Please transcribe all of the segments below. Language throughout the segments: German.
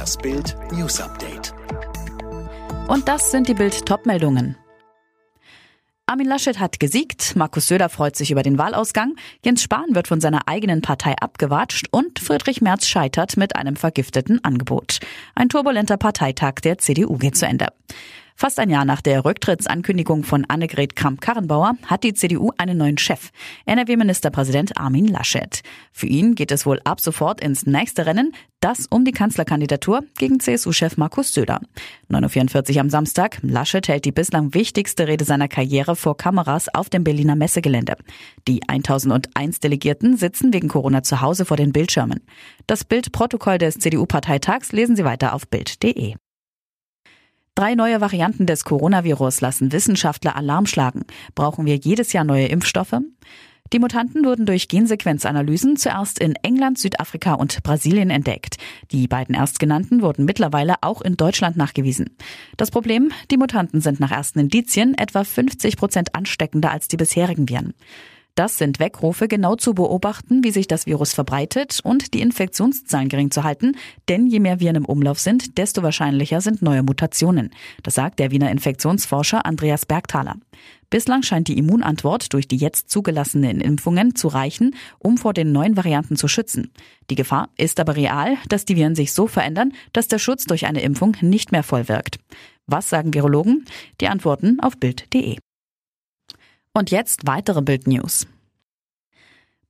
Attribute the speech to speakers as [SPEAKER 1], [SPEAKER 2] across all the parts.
[SPEAKER 1] Das Bild News Update.
[SPEAKER 2] Und das sind die Bild Topmeldungen. Armin Laschet hat gesiegt, Markus Söder freut sich über den Wahlausgang, Jens Spahn wird von seiner eigenen Partei abgewatscht und Friedrich Merz scheitert mit einem vergifteten Angebot. Ein turbulenter Parteitag der CDU geht zu Ende. Fast ein Jahr nach der Rücktrittsankündigung von Annegret Kramp-Karrenbauer hat die CDU einen neuen Chef, NRW-Ministerpräsident Armin Laschet. Für ihn geht es wohl ab sofort ins nächste Rennen, das um die Kanzlerkandidatur gegen CSU-Chef Markus Söder. 9.44 Uhr am Samstag. Laschet hält die bislang wichtigste Rede seiner Karriere vor Kameras auf dem Berliner Messegelände. Die 1001 Delegierten sitzen wegen Corona zu Hause vor den Bildschirmen. Das Bildprotokoll des CDU-Parteitags lesen Sie weiter auf Bild.de. Drei neue Varianten des Coronavirus lassen Wissenschaftler Alarm schlagen. Brauchen wir jedes Jahr neue Impfstoffe? Die Mutanten wurden durch Gensequenzanalysen zuerst in England, Südafrika und Brasilien entdeckt. Die beiden erstgenannten wurden mittlerweile auch in Deutschland nachgewiesen. Das Problem, die Mutanten sind nach ersten Indizien etwa 50 Prozent ansteckender als die bisherigen Viren. Das sind Weckrufe, genau zu beobachten, wie sich das Virus verbreitet und die Infektionszahlen gering zu halten. Denn je mehr Viren im Umlauf sind, desto wahrscheinlicher sind neue Mutationen. Das sagt der Wiener Infektionsforscher Andreas Bergthaler. Bislang scheint die Immunantwort durch die jetzt zugelassenen Impfungen zu reichen, um vor den neuen Varianten zu schützen. Die Gefahr ist aber real, dass die Viren sich so verändern, dass der Schutz durch eine Impfung nicht mehr voll wirkt. Was sagen Virologen? Die Antworten auf Bild.de. Und jetzt weitere Bild-News.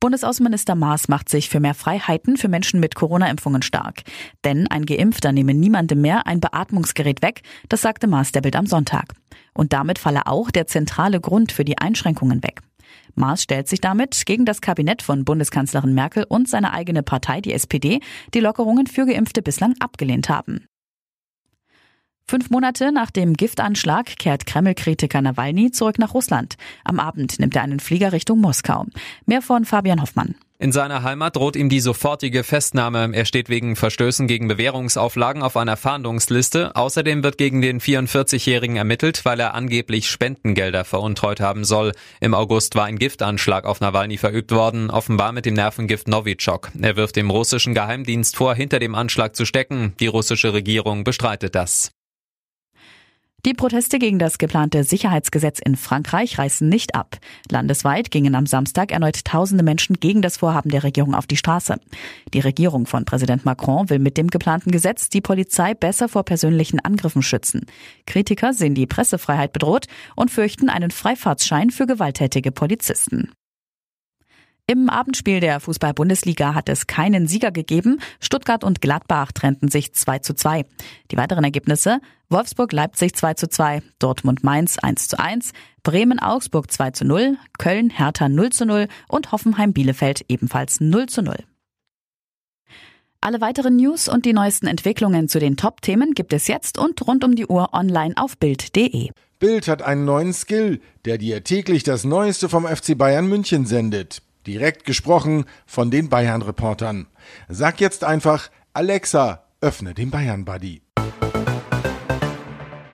[SPEAKER 2] Bundesaußenminister Maas macht sich für mehr Freiheiten für Menschen mit Corona-Impfungen stark. Denn ein Geimpfter nehme niemandem mehr ein Beatmungsgerät weg, das sagte Maas der Bild am Sonntag. Und damit falle auch der zentrale Grund für die Einschränkungen weg. Maas stellt sich damit gegen das Kabinett von Bundeskanzlerin Merkel und seine eigene Partei, die SPD, die Lockerungen für Geimpfte bislang abgelehnt haben. Fünf Monate nach dem Giftanschlag kehrt Kreml-Kritiker Nawalny zurück nach Russland. Am Abend nimmt er einen Flieger Richtung Moskau. Mehr von Fabian Hoffmann.
[SPEAKER 3] In seiner Heimat droht ihm die sofortige Festnahme. Er steht wegen Verstößen gegen Bewährungsauflagen auf einer Fahndungsliste. Außerdem wird gegen den 44-Jährigen ermittelt, weil er angeblich Spendengelder veruntreut haben soll. Im August war ein Giftanschlag auf Nawalny verübt worden, offenbar mit dem Nervengift Novichok. Er wirft dem russischen Geheimdienst vor, hinter dem Anschlag zu stecken. Die russische Regierung bestreitet das.
[SPEAKER 2] Die Proteste gegen das geplante Sicherheitsgesetz in Frankreich reißen nicht ab. Landesweit gingen am Samstag erneut tausende Menschen gegen das Vorhaben der Regierung auf die Straße. Die Regierung von Präsident Macron will mit dem geplanten Gesetz die Polizei besser vor persönlichen Angriffen schützen. Kritiker sehen die Pressefreiheit bedroht und fürchten einen Freifahrtsschein für gewalttätige Polizisten. Im Abendspiel der Fußball-Bundesliga hat es keinen Sieger gegeben. Stuttgart und Gladbach trennten sich 2 zu 2. Die weiteren Ergebnisse Wolfsburg-Leipzig 2 zu 2, Dortmund-Mainz 1 zu 1, Bremen-Augsburg 2 zu 0, Köln-Hertha 0 zu 0 und Hoffenheim-Bielefeld ebenfalls 0 zu 0. Alle weiteren News und die neuesten Entwicklungen zu den Top-Themen gibt es jetzt und rund um die Uhr online auf Bild.de.
[SPEAKER 4] Bild hat einen neuen Skill, der dir täglich das Neueste vom FC Bayern München sendet. Direkt gesprochen von den Bayern-Reportern. Sag jetzt einfach, Alexa, öffne den Bayern-Buddy.